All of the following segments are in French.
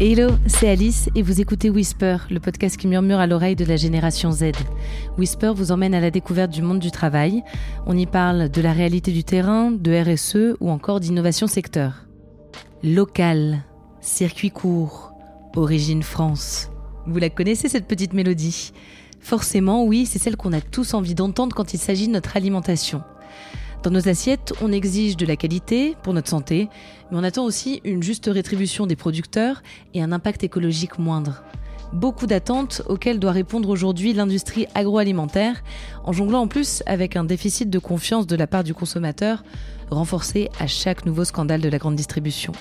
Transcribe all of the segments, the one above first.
Hello, c'est Alice et vous écoutez Whisper, le podcast qui murmure à l'oreille de la génération Z. Whisper vous emmène à la découverte du monde du travail. On y parle de la réalité du terrain, de RSE ou encore d'innovation secteur. Local, circuit court, origine France. Vous la connaissez cette petite mélodie? Forcément, oui, c'est celle qu'on a tous envie d'entendre quand il s'agit de notre alimentation. Dans nos assiettes, on exige de la qualité pour notre santé, mais on attend aussi une juste rétribution des producteurs et un impact écologique moindre. Beaucoup d'attentes auxquelles doit répondre aujourd'hui l'industrie agroalimentaire, en jonglant en plus avec un déficit de confiance de la part du consommateur, renforcé à chaque nouveau scandale de la grande distribution.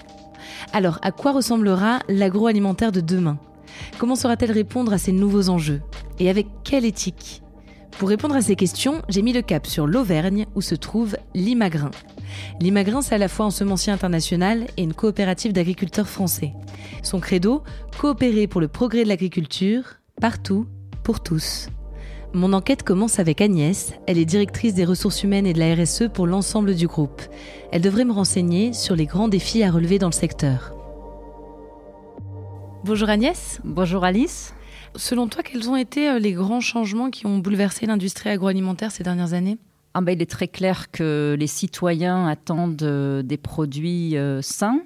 Alors, à quoi ressemblera l'agroalimentaire de demain? Comment saura-t-elle répondre à ces nouveaux enjeux? Et avec quelle éthique? Pour répondre à ces questions, j'ai mis le cap sur l'Auvergne où se trouve l'Imagrin. L'Imagrin, c'est à la fois un semencier international et une coopérative d'agriculteurs français. Son credo, coopérer pour le progrès de l'agriculture, partout, pour tous. Mon enquête commence avec Agnès, elle est directrice des ressources humaines et de la RSE pour l'ensemble du groupe. Elle devrait me renseigner sur les grands défis à relever dans le secteur. Bonjour Agnès. Bonjour Alice. Selon toi, quels ont été euh, les grands changements qui ont bouleversé l'industrie agroalimentaire ces dernières années? Ah ben, Il est très clair que les citoyens attendent euh, des produits euh, sains,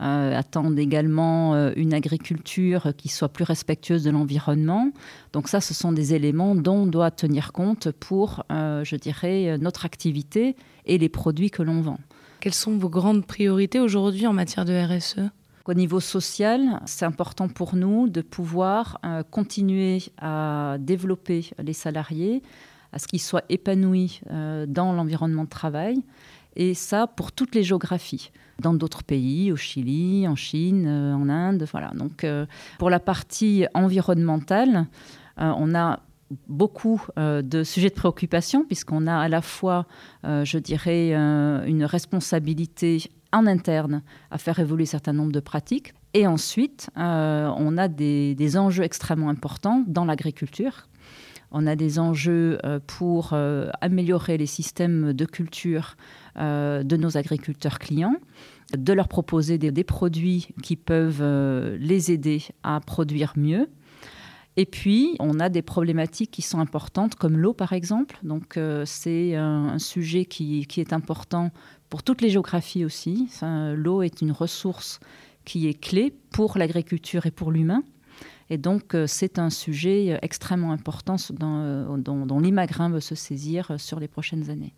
attendent également une agriculture qui soit plus respectueuse de l'environnement. Donc ça, ce sont des éléments dont on doit tenir compte pour, je dirais, notre activité et les produits que l'on vend. Quelles sont vos grandes priorités aujourd'hui en matière de RSE au niveau social, c'est important pour nous de pouvoir euh, continuer à développer les salariés, à ce qu'ils soient épanouis euh, dans l'environnement de travail, et ça pour toutes les géographies, dans d'autres pays, au Chili, en Chine, euh, en Inde, voilà. Donc pour la partie environnementale, on a beaucoup de sujets de préoccupation, puisqu'on a à la fois, je dirais, une responsabilité en interne à faire évoluer un certain de pratiques. Et ensuite, euh, on a des, enjeux extrêmement importants dans l'agriculture. On a des enjeux euh, pour euh, améliorer les systèmes de culture de nos agriculteurs clients, de leur proposer des, produits qui peuvent les aider à produire mieux. Et puis, on a des problématiques qui sont importantes, comme l'eau, par exemple. Donc, c'est un, sujet qui, qui, est important pour toutes les géographies aussi. L'eau est une ressource qui est clé pour l'agriculture et pour l'humain. Et donc, euh, c'est un sujet euh, extrêmement important euh, dont, l'Imagrin veut se saisir sur les prochaines années.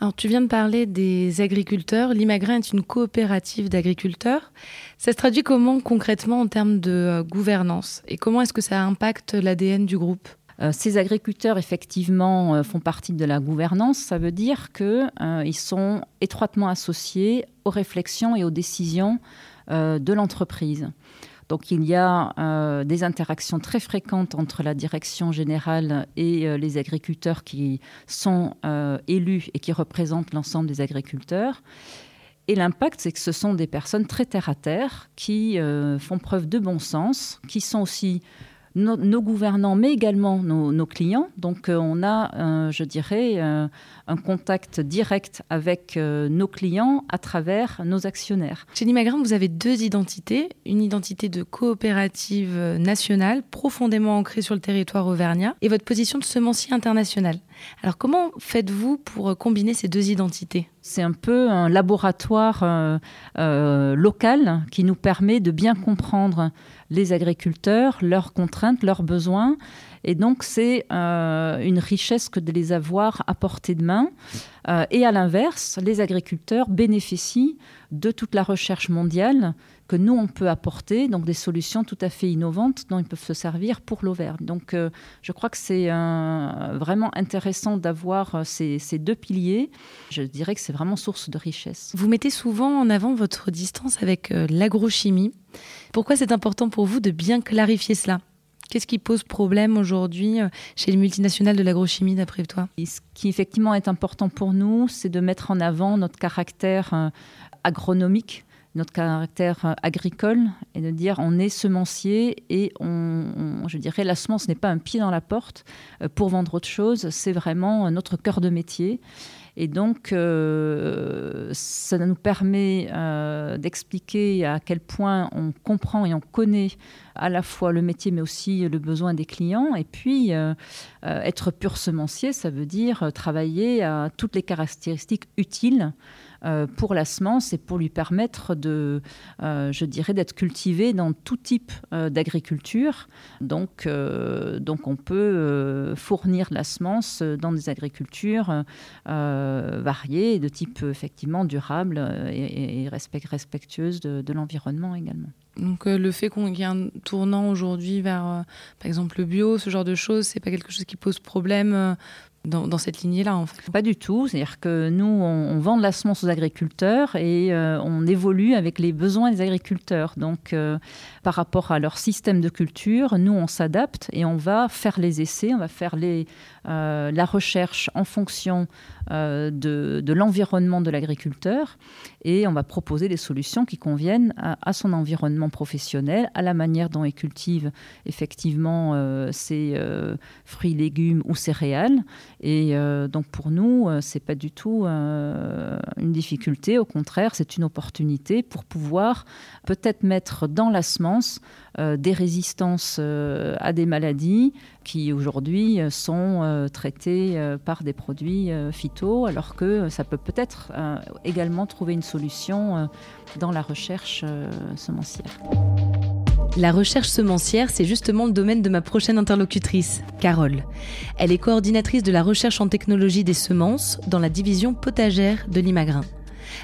Alors, tu viens de parler des agriculteurs. L'Imagrin est une coopérative d'agriculteurs. Ça se traduit comment concrètement en termes de gouvernance? Et comment est-ce que ça impacte l'ADN du groupe? euh, ces agriculteurs, effectivement, euh, font partie de la gouvernance. Ça veut dire qu'ils euh, sont étroitement associés aux réflexions et aux décisions de l'entreprise. Donc il y a des interactions très fréquentes entre la direction générale et les agriculteurs qui sont élus et qui représentent l'ensemble des agriculteurs. Et l'impact, c'est que ce sont des personnes très terre à terre qui font preuve de bon sens, qui sont aussi nos, gouvernants, mais également nos, clients. Donc euh, on a, je dirais, euh, un contact direct avec euh, nos clients à travers nos actionnaires. Chez Nimagrin, vous avez deux identités. Une identité de coopérative nationale, profondément ancrée sur le territoire auvergnat, et votre position de semencier international. Alors comment faites-vous pour combiner ces deux identités? C'est un peu un laboratoire local qui nous permet de bien comprendre les agriculteurs, leurs contraintes, leurs besoins. Et donc, c'est euh, une richesse que de les avoir à portée de main. Euh, et à l'inverse, les agriculteurs bénéficient de toute la recherche mondiale que nous, on peut apporter, donc des solutions tout à fait innovantes dont ils peuvent se servir pour l'Auvergne. Donc, euh, je crois que c'est vraiment intéressant d'avoir ces, ces, deux piliers. Je dirais que c'est vraiment source de richesse. Vous mettez souvent en avant votre distance avec l'agrochimie. Pourquoi c'est important pour vous de bien clarifier cela? Qu'est-ce qui pose problème aujourd'hui euh, chez les multinationales de l'agrochimie, d'après toi? Ce qui effectivement est important pour nous, c'est de mettre en avant notre caractère euh, agronomique, notre caractère euh, agricole, et de dire on est semencier et on, je dirais la semence n'est pas un pied dans la porte pour vendre autre chose, c'est vraiment notre cœur de métier. Et donc, ça nous permet d'expliquer à quel point on comprend et on connaît à la fois le métier, mais aussi le besoin des clients. Et puis, être pur semencier, ça veut dire travailler à toutes les caractéristiques utiles euh, pour la semence et pour lui permettre de, euh, je dirais, d'être cultivé dans tout type euh, d'agriculture. Donc, donc, on peut fournir la semence dans des agricultures variées, de type effectivement durable et, respectueuse de, l'environnement également. Donc le fait qu'on y ait un tournant aujourd'hui vers, par exemple, le bio, ce genre de choses, c'est pas quelque chose qui pose problème dans, cette lignée-là, en fait Pas du tout. C'est-à-dire que nous, on, vend de la semence aux agriculteurs et euh, on évolue avec les besoins des agriculteurs. Donc, euh, par rapport à leur système de culture, nous, on s'adapte et on va faire les essais, on va faire euh, la recherche en fonction de l'environnement de l'agriculteur et on va proposer des solutions qui conviennent à, son environnement professionnel, à la manière dont il cultive effectivement ses fruits, légumes ou céréales. Et euh, donc pour nous, euh, c'est pas du tout euh, une difficulté. Au contraire, c'est une opportunité pour pouvoir peut-être mettre dans la semence des résistances à des maladies qui aujourd'hui sont traitées par des produits phyto, alors que ça peut peut-être également trouver une solution dans la recherche semencière. La recherche semencière, c'est justement le domaine de ma prochaine interlocutrice, Carole. Elle est coordinatrice de la recherche en technologie des semences dans la division potagère de l'Imagrin.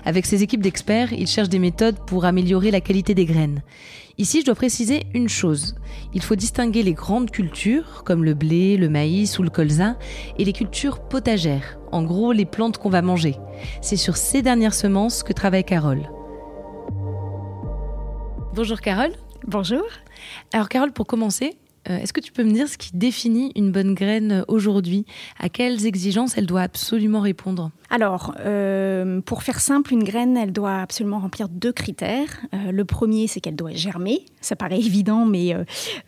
Avec ses équipes d'experts, il cherche des méthodes pour améliorer la qualité des graines. Ici, je dois préciser une chose. Il faut distinguer les grandes cultures, comme le blé, le maïs ou le colza, et les cultures potagères, en gros les plantes qu'on va manger. C'est sur ces dernières semences que travaille Carole. Bonjour Carole. Bonjour. Alors Carole, pour commencer, est-ce que tu peux me dire ce qui définit une bonne graine aujourd'hui? À quelles exigences elle doit absolument répondre? Alors, euh, pour faire simple, une graine, elle doit absolument remplir deux critères. Euh, le premier, c'est qu'elle doit germer. Ça paraît évident, mais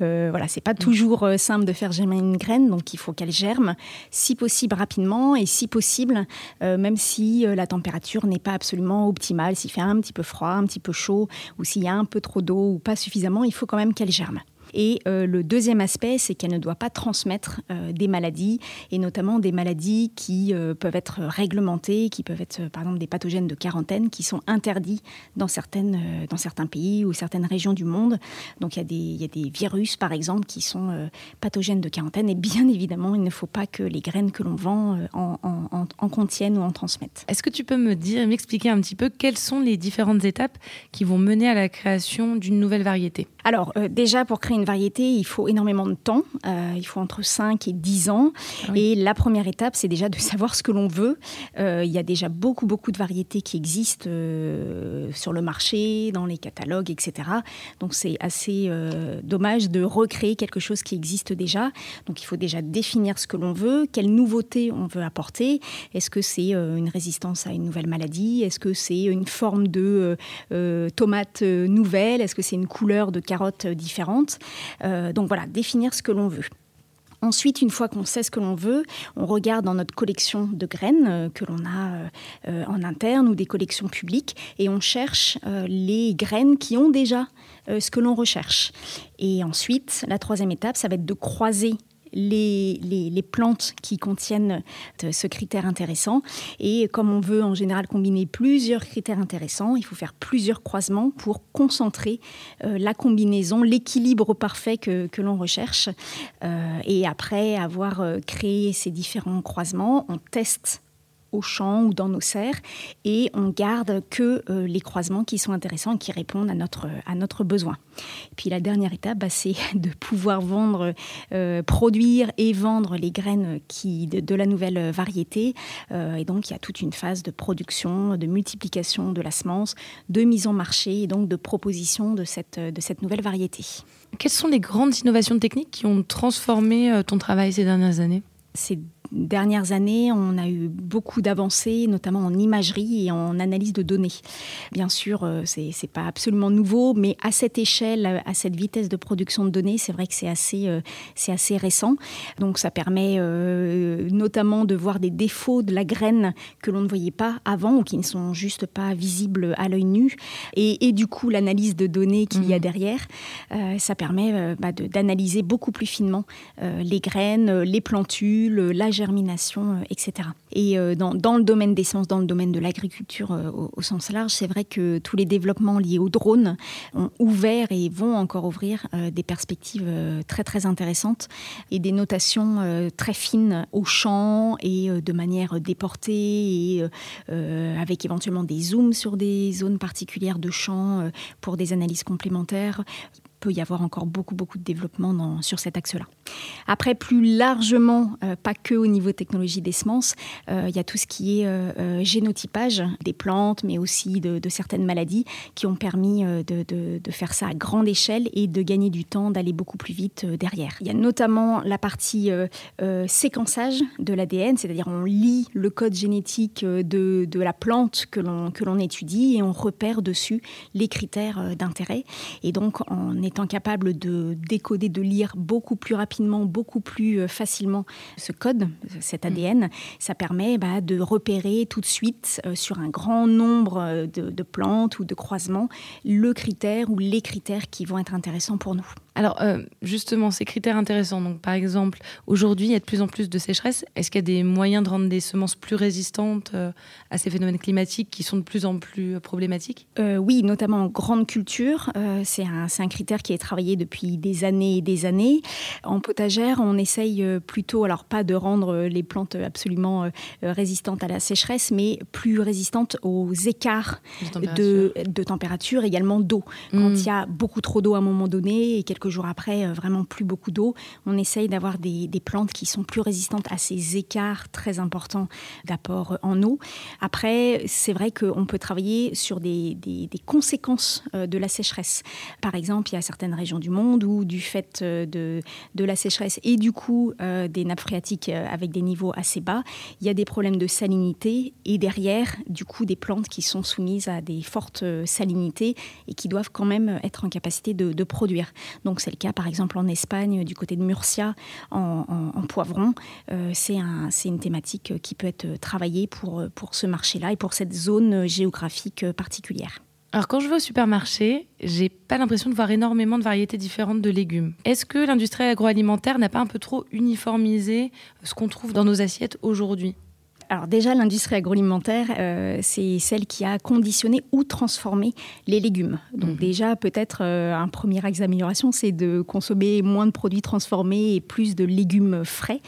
voilà, c'est pas mm. toujours simple de faire germer une graine, donc il faut qu'elle germe, si possible rapidement et si possible, même si la température n'est pas absolument optimale, s'il fait un petit peu froid, un petit peu chaud, ou s'il y a un peu trop d'eau ou pas suffisamment, il faut quand même qu'elle germe. Et euh, le deuxième aspect, c'est qu'elle ne doit pas transmettre euh, des maladies, et notamment des maladies qui euh, peuvent être réglementées, qui peuvent être par exemple des pathogènes de quarantaine, qui sont interdits dans, certaines, dans certains pays ou certaines régions du monde. Donc il y, a des, il y a des virus, par exemple, qui sont pathogènes de quarantaine, et bien évidemment, il ne faut pas que les graines que l'on vend en, en, en, contiennent ou en transmettent. Est-ce que tu peux me dire, m'expliquer un petit peu quelles sont les différentes étapes qui vont mener à la création d'une nouvelle variété? Alors déjà, pour créer une variété, il faut énormément de temps. Euh, il faut entre 5 et 10 ans. Ah et la première étape, c'est déjà de savoir ce que l'on veut. Euh, il y a déjà beaucoup, beaucoup de variétés qui existent euh, sur le marché, dans les catalogues, etc. Donc c'est assez dommage de recréer quelque chose qui existe déjà. Donc il faut déjà définir ce que l'on veut, quelle nouveauté on veut apporter. Est-ce que c'est une résistance à une nouvelle maladie? Est-ce que c'est une forme de tomate nouvelle? Est-ce que c'est une couleur de carotte différente donc voilà, définir ce que l'on veut. Ensuite, une fois qu'on sait ce que l'on veut, on regarde dans notre collection de graines euh, que l'on a euh, en interne ou des collections publiques et on cherche les graines qui ont déjà ce que l'on recherche. Et ensuite, la troisième étape, ça va être de croiser les, les, plantes qui contiennent euh, ce critère intéressant. Et comme on veut en général combiner plusieurs critères intéressants, il faut faire plusieurs croisements pour concentrer euh, la combinaison, l'équilibre parfait que, que l'on recherche. Euh, et après avoir créé ces différents croisements, on teste au champ ou dans nos serres et on garde que euh, les croisements qui sont intéressants et qui répondent à notre, à notre besoin. puis la dernière étape, bah, c'est de pouvoir vendre, euh, produire et vendre les graines qui, de, la nouvelle variété. Euh, et donc il y a toute une phase de production, de multiplication de la semence, de mise en marché et donc de proposition de cette, de cette nouvelle variété. Quelles sont les grandes innovations techniques qui ont transformé ton travail ces dernières années? Ces dernières années, on a eu beaucoup d'avancées, notamment en imagerie et en analyse de données. Bien sûr, euh, c'est n'est pas absolument nouveau, mais à cette échelle, à cette vitesse de production de données, c'est vrai que c'est assez, euh, c'est assez récent. Donc ça permet euh, notamment de voir des défauts de la graine que l'on ne voyait pas avant ou qui ne sont juste pas visibles à l'œil nu. Et, du coup, l'analyse de données qu'il y a mmh. derrière, ça permet bah, d'analyser beaucoup plus finement les graines, les plantules, la germination, etc. Et dans, dans, le domaine des sciences, dans le domaine de l'agriculture au, au, sens large, c'est vrai que tous les développements liés aux drones ont ouvert et vont encore ouvrir euh, des perspectives euh, très très intéressantes et des notations euh, très fines au champ et de manière déportée et avec éventuellement des zooms sur des zones particulières de champ pour des analyses complémentaires peut y avoir encore beaucoup, beaucoup de développement sur cet axe-là. Après, plus largement, euh, pas que au niveau technologie des semences, euh, il y a tout ce qui est euh, génotypage des plantes, mais aussi de, certaines maladies qui ont permis de, faire ça à grande échelle et de gagner du temps, d'aller beaucoup plus vite derrière. Il y a notamment la partie séquençage de l'ADN, c'est-à-dire on lit le code génétique de, de la plante que l'on étudie et on repère dessus les critères d'intérêt. Et donc, on étant capable de décoder, de lire beaucoup plus rapidement, beaucoup plus euh, facilement ce code, cet mm. ADN, ça permet bah, de repérer tout de suite euh, sur un grand nombre euh, de plantes ou de croisements le critère ou les critères qui vont être intéressants pour nous. Alors, euh, justement, ces critères intéressants. Donc, par exemple, aujourd'hui, il y a de plus en plus de sécheresse. Est-ce qu'il y a des moyens de rendre des semences plus résistantes euh, à ces phénomènes climatiques qui sont de plus en plus euh, problématiques? Oui, notamment en grande culture. c'est un, un, critère qui est travaillé depuis des années et des années. En potagère, on essaye plutôt, alors pas de rendre les plantes absolument résistantes à la sécheresse, mais plus résistantes aux écarts de température, de, température également d'eau. Quand hmm. il y a beaucoup trop d'eau à un moment donné et quelque jours après, euh, vraiment plus beaucoup d'eau, on essaye d'avoir des, plantes qui sont plus résistantes à ces écarts très importants d'apport en eau. Après, c'est vrai qu'on peut travailler sur des, conséquences euh, de la sécheresse. Par exemple, il y a certaines régions du monde où, du fait euh, de, de la sécheresse et du coup des nappes phréatiques avec des niveaux assez bas, il y a des problèmes de salinité et derrière, du coup, des plantes qui sont soumises à des fortes salinités et qui doivent quand même être en capacité de, de produire. C'est le cas par exemple en Espagne, du côté de Murcia, en, poivron. Euh, c'est une thématique qui peut être travaillée pour, pour ce marché-là et pour cette zone géographique particulière. Alors quand je vais au supermarché, j'ai pas l'impression de voir énormément de variétés différentes de légumes. Est-ce que l'industrie agroalimentaire n'a pas un peu trop uniformisé ce qu'on trouve dans nos assiettes aujourd'hui? Alors déjà, l'industrie agroalimentaire, euh, c'est celle qui a conditionné ou transformé les légumes. Donc mhm. déjà, peut-être euh, un premier axe d'amélioration, c'est de consommer moins de produits transformés et plus de légumes frais.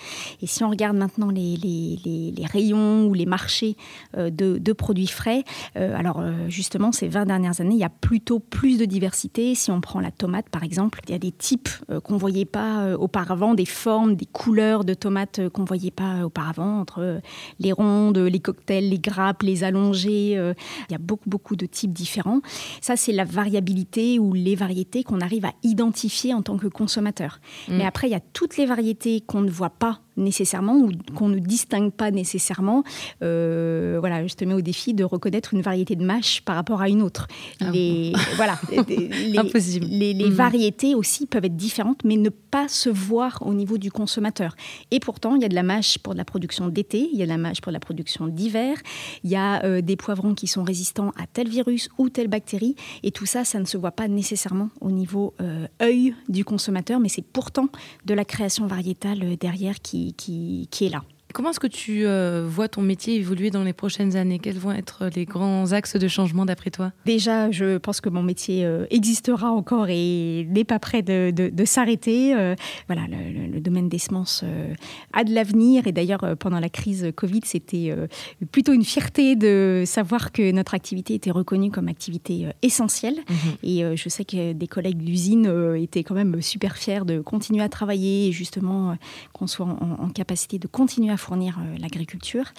Et si on regarde maintenant les, les, les, rayons ou les marchés euh, de, de, produits frais, alors justement, ces 20 dernières années, il y a plutôt plus de diversité. Si on prend la tomate, par exemple, il y a des types qu'on ne voyait pas auparavant, des formes, des couleurs de tomates qu'on ne voyait pas auparavant entre les les rondes, les cocktails, les grappes, les allongées. Euh, il y a beaucoup, beaucoup de types différents. Ça, c'est la variabilité ou les variétés qu'on arrive à identifier en tant que consommateur. Mm. Mais après, il y a toutes les variétés qu'on ne voit pas nécessairement ou qu'on ne distingue pas nécessairement. Euh, voilà, je te mets au défi de reconnaître une variété de mâche par rapport à une autre. Ah les, voilà, les, Impossible. les, mm. variétés aussi peuvent être différentes, mais ne pas se voir au niveau du consommateur. Et pourtant, il y a de la mâche pour de la production d'été, il y a de la mâche pour la production d'hiver, il y a euh, des poivrons qui sont résistants à tel virus ou telle bactérie, et tout ça, ça ne se voit pas nécessairement au niveau euh, œil du consommateur, mais c'est pourtant de la création variétale derrière qui, qui, est là. Comment est-ce que tu euh, vois ton métier évoluer dans les prochaines années? Quels vont être les grands axes de changement d'après toi? Déjà, je pense que mon métier euh, existera encore et n'est pas prêt de, s'arrêter. Euh, voilà, le, domaine des semences a de l'avenir et d'ailleurs, pendant la crise Covid, c'était plutôt une fierté de savoir que notre activité était reconnue comme activité essentielle. Mhm. Et je sais que des collègues de l'usine étaient quand même super fiers de continuer à travailler et justement qu'on soit en, en capacité de continuer à fournir fournir l'agriculture.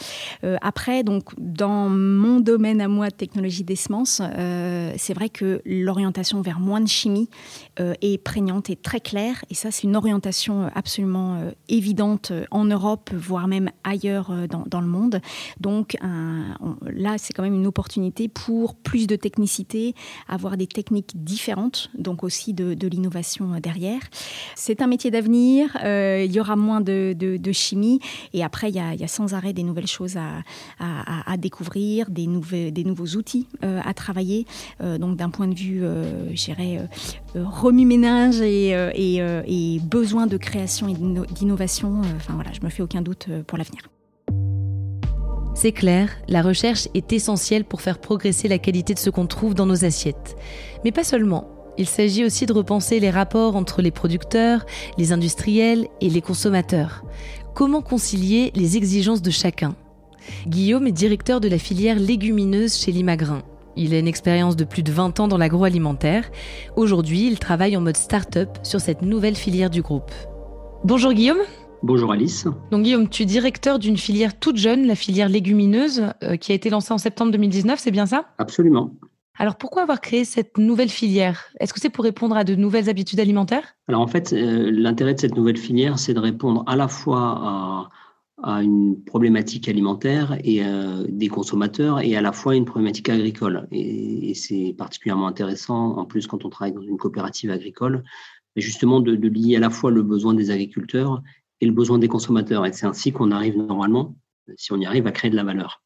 après, donc, dans mon domaine à moi de technologie des semences, c'est vrai que l'orientation vers moins de chimie est prégnante et très claire. Et ça, c'est une orientation absolument évidente en Europe, voire même ailleurs dans, le monde. Donc là, c'est quand même une opportunité pour plus de technicité, avoir des techniques différentes, donc aussi de, l'innovation derrière. C'est un métier d'avenir, euh, il y aura moins de, chimie, et après, il y, a, sans arrêt des nouvelles choses à, découvrir, des, nouveaux outils euh, à travailler. Euh, donc d'un point de vue, je dirais, remue-ménage et, et, besoin de création et d'innovation, enfin voilà, je me fais aucun doute pour l'avenir. C'est clair, la recherche est essentielle pour faire progresser la qualité de ce qu'on trouve dans nos assiettes. Mais pas seulement. Il s'agit aussi de repenser les rapports entre les producteurs, les industriels et les consommateurs. Comment concilier les exigences de chacun? Guillaume est directeur de la filière légumineuse chez Limagrin. Il a une expérience de plus de 20 ans dans l'agroalimentaire. Aujourd'hui, il travaille en mode start-up sur cette nouvelle filière du groupe. Bonjour Guillaume. Bonjour Alice. Donc Guillaume, tu es directeur d'une filière toute jeune, la filière légumineuse, euh, qui a été lancée en septembre 2019, c'est bien ça? Absolument. Alors pourquoi avoir créé cette nouvelle filière? Est-ce que c'est pour répondre à de nouvelles habitudes alimentaires? Alors en fait, euh, l'intérêt de cette nouvelle filière, c'est de répondre à la fois à, une problématique alimentaire et euh, des consommateurs et à la fois une problématique agricole. Et, c'est particulièrement intéressant, en plus quand on travaille dans une coopérative agricole, justement de, de lier à la fois le besoin des agriculteurs et le besoin des consommateurs. Et c'est ainsi qu'on arrive normalement, si on y arrive, à créer de la valeur.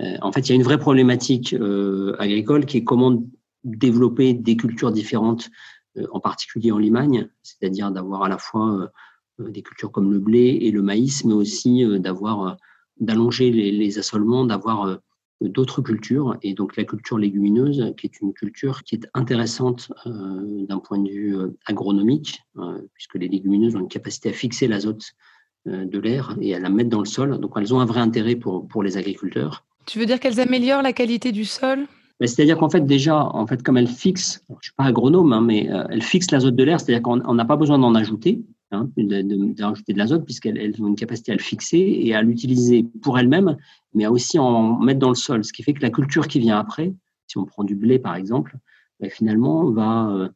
Euh, en fait, il y a une vraie problématique euh, agricole qui est comment développer des cultures différentes, euh, en particulier en Limagne, c'est-à-dire d'avoir à la fois des cultures comme le blé et le maïs, mais aussi d'avoir d'allonger les, assolements, d'avoir d'autres cultures. Et donc la culture légumineuse, qui est une culture qui est intéressante d'un point de vue agronomique, puisque les légumineuses ont une capacité à fixer l'azote de l'air et à la mettre dans le sol. Donc elles ont un vrai intérêt pour les agriculteurs. Tu veux dire qu'elles améliorent la qualité du sol? C'est-à-dire qu'en fait, déjà, en fait, comme elles fixent, je ne suis pas agronome, hein, mais elles fixent l'azote de l'air, c'est-à-dire qu'on n'a pas besoin d'en ajouter, hein, de, de, l'azote, puisqu'elles ont une capacité à le fixer et à l'utiliser pour elles-mêmes, mais à aussi en mettre dans le sol. Ce qui fait que la culture qui vient après, si on prend du blé par exemple, ben, finalement va, euh,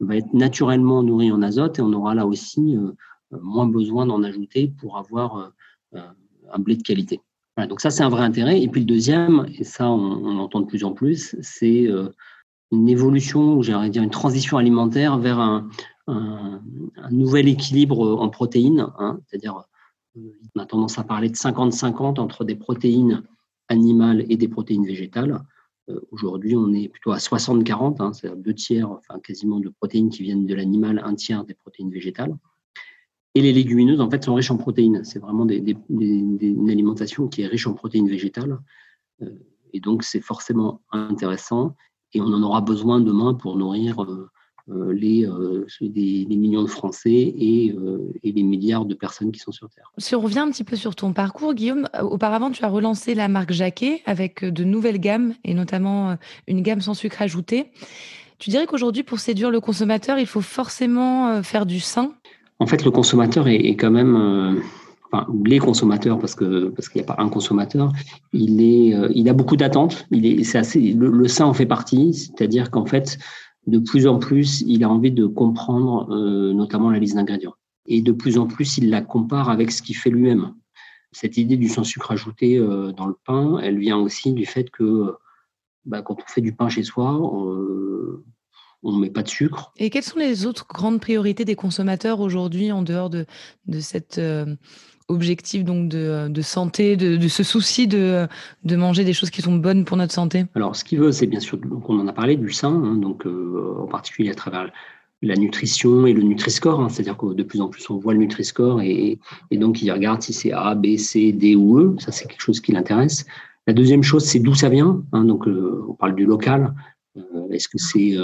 va être naturellement nourrie en azote et on aura là aussi euh, moins besoin d'en ajouter pour avoir euh, un blé de qualité. Donc ça, c'est un vrai intérêt. Et puis le deuxième, et ça on, on entend de plus en plus, c'est une évolution, j'aimerais dire une transition alimentaire vers un, nouvel équilibre en protéines, hein, c'est-à-dire on a tendance à parler de 50-50 entre des protéines animales et des protéines végétales. Euh, aujourd'hui, on est plutôt à 60-40, hein, c'est-à-dire deux tiers, enfin quasiment de protéines qui viennent de l'animal, un tiers des protéines végétales. Et les légumineuses, en fait, sont riches en protéines. C'est vraiment une alimentation qui est riche en protéines végétales. Euh, et donc, c'est forcément intéressant. Et on en aura besoin demain pour nourrir euh, euh, les, millions de Français et, et, les milliards de personnes qui sont sur Terre. Si on revient un petit peu sur ton parcours, Guillaume, auparavant tu as relancé la marque Jacquet avec de nouvelles gammes et notamment une gamme sans sucre ajouté. Tu dirais qu'aujourd'hui, pour séduire le consommateur, il faut forcément faire du sain En fait, le consommateur est, quand même Enfin, les consommateurs, parce que parce qu'il n'y a pas un consommateur, il est, il a beaucoup d'attentes. Il est, c'est assez, le, le, en fait partie, c'est-à-dire qu'en fait, de plus en plus, il a envie de comprendre euh, notamment la liste d'ingrédients. Et de plus en plus, il la compare avec ce qu'il fait lui-même. Cette idée du sans sucre ajouté euh, dans le pain, elle vient aussi du fait que bah, quand on fait du pain chez soi, euh, on ne met pas de sucre. Et quelles sont les autres grandes priorités des consommateurs aujourd'hui en dehors de, de cette objectif donc de, de santé, de, de, ce souci de, de manger des choses qui sont bonnes pour notre santé? Alors, ce qu'il veut, c'est bien sûr, donc on en a parlé du sein, hein, donc euh, en particulier à travers la nutrition et le Nutri-Score, hein, c'est-à-dire que de plus en plus on voit le Nutri-Score et, et donc il regarde si c'est A, B, C, D ou E, ça c'est quelque chose qui l'intéresse. La deuxième chose, c'est d'où ça vient, hein, donc euh, on parle du local, euh, est-ce que c'est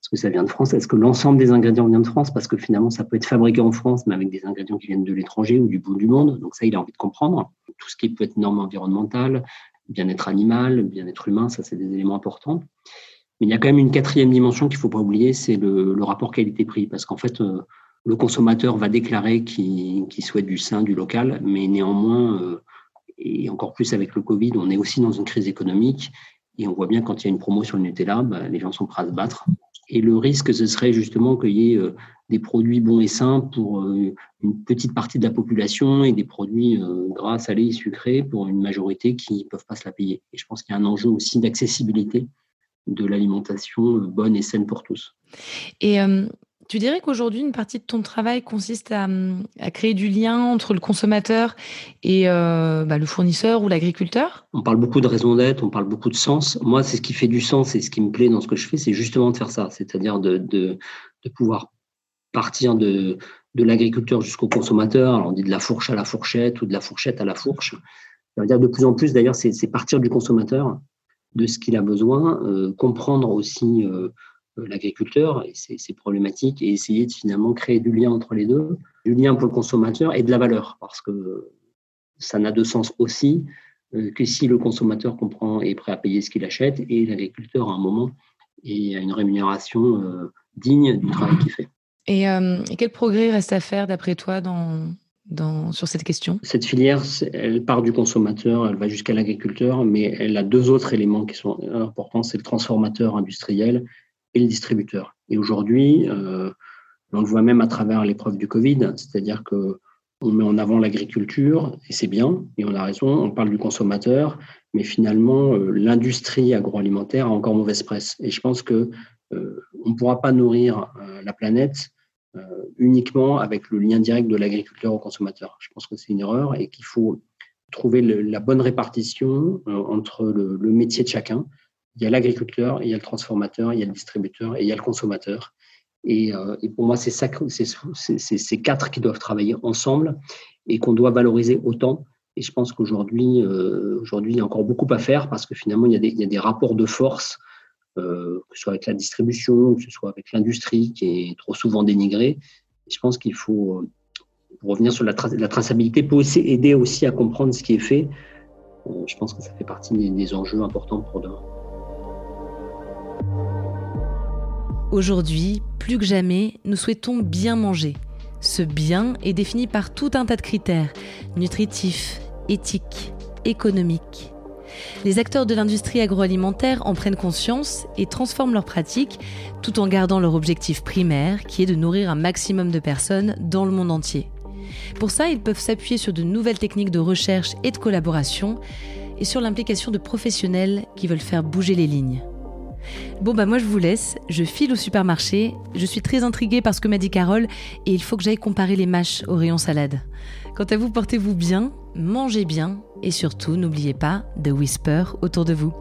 est-ce que ça vient de France Est-ce que l'ensemble des ingrédients vient de France? Parce que finalement, ça peut être fabriqué en France, mais avec des ingrédients qui viennent de l'étranger ou du bout du monde. Donc ça, il a envie de comprendre. Tout ce qui peut être normes environnementales, bien-être animal, bien-être humain, ça, c'est des éléments importants. Mais il y a quand même une quatrième dimension qu'il ne faut pas oublier, c'est le, rapport qualité-prix. Parce qu'en fait, euh, le consommateur va déclarer qu'il souhaite du sein, du local, mais néanmoins, euh, Et encore plus avec le Covid, on est aussi dans une crise économique. Et on voit bien quand il y a une promo sur le Nutella, bah, les gens sont prêts à se battre. Et le risque, ce serait justement qu'il y ait euh, des produits bons et sains pour euh, une petite partie de la population et des produits euh, gras, salés, sucrés pour une majorité qui ne peuvent pas se la payer. Et je pense qu'il y a un enjeu aussi d'accessibilité de l'alimentation bonne et saine pour tous. Et tu dirais qu'aujourd'hui, une partie de ton travail consiste à, créer du lien entre le consommateur et bah, le fournisseur ou l'agriculteur? On parle beaucoup de raison d'être, on parle beaucoup de sens. Moi, c'est ce qui fait du sens et ce qui me plaît dans ce que je fais, c'est justement de faire ça, c'est-à-dire de, pouvoir partir de, l'agriculteur jusqu'au consommateur. On dit de la fourche à la fourchette ou de la fourchette à la fourche. Ça veut dire de plus en plus, d'ailleurs, c'est partir du consommateur, de ce qu'il a besoin, euh, comprendre aussi euh, l'agriculteur et ses, problématiques et essayer de finalement créer du lien entre les deux, du lien pour le consommateur et de la valeur, parce que ça n'a de sens aussi euh, que si le consommateur comprend et est prêt à payer ce qu'il achète et l'agriculteur à un moment et a une rémunération digne du travail qu'il fait. Euh, et, quel progrès reste à faire d'après toi dans, dans, sur cette question? Cette filière, elle part du consommateur, elle va jusqu'à l'agriculteur, mais elle a deux autres éléments qui sont importants, c'est le transformateur industriel et le distributeur. Et aujourd'hui, euh, on le voit même à travers l'épreuve du Covid, c'est-à-dire que on met en avant l'agriculture, et c'est bien, et on a raison, on parle du consommateur, mais finalement, euh, l'industrie agroalimentaire a encore mauvaise presse. Et je pense que on ne pourra pas nourrir la planète euh, uniquement avec le lien direct de l'agriculteur au consommateur. Je pense que c'est une erreur et qu'il faut trouver la bonne répartition euh, entre le, métier de chacun. Il y a l'agriculteur, il y a le transformateur, il y a le distributeur et il y a le consommateur. Et, euh, pour moi, c'est ces quatre qui doivent travailler ensemble et qu'on doit valoriser autant. Et je pense qu'aujourd'hui, aujourd'hui, il y a encore beaucoup à faire parce que finalement, il y a des, des rapports de force euh, que ce soit avec la distribution, que ce soit avec l'industrie qui est trop souvent dénigrée. je pense qu'il faut, euh, revenir sur la, traçabilité, pour aider aussi à comprendre ce qui est fait. Euh, je pense que ça fait partie des, enjeux importants pour demain. Aujourd'hui, plus que jamais, nous souhaitons bien manger. Ce bien est défini par tout un tas de critères, nutritifs, éthiques, économiques, les acteurs de l'industrie agroalimentaire en prennent conscience et transforment leurs pratiques tout en gardant leur objectif primaire qui est de nourrir un maximum de personnes dans le monde entier. Pour ça, ils peuvent s'appuyer sur de nouvelles techniques de recherche et de collaboration et sur l'implication de professionnels qui veulent faire bouger les lignes. Bon bah moi je vous laisse, je file au supermarché, je suis très intriguée par ce que m'a dit Carole et il faut que j'aille comparer les mâches au rayon salade. Quant à vous, portez-vous bien, mangez bien et surtout n'oubliez pas de whisper autour de vous.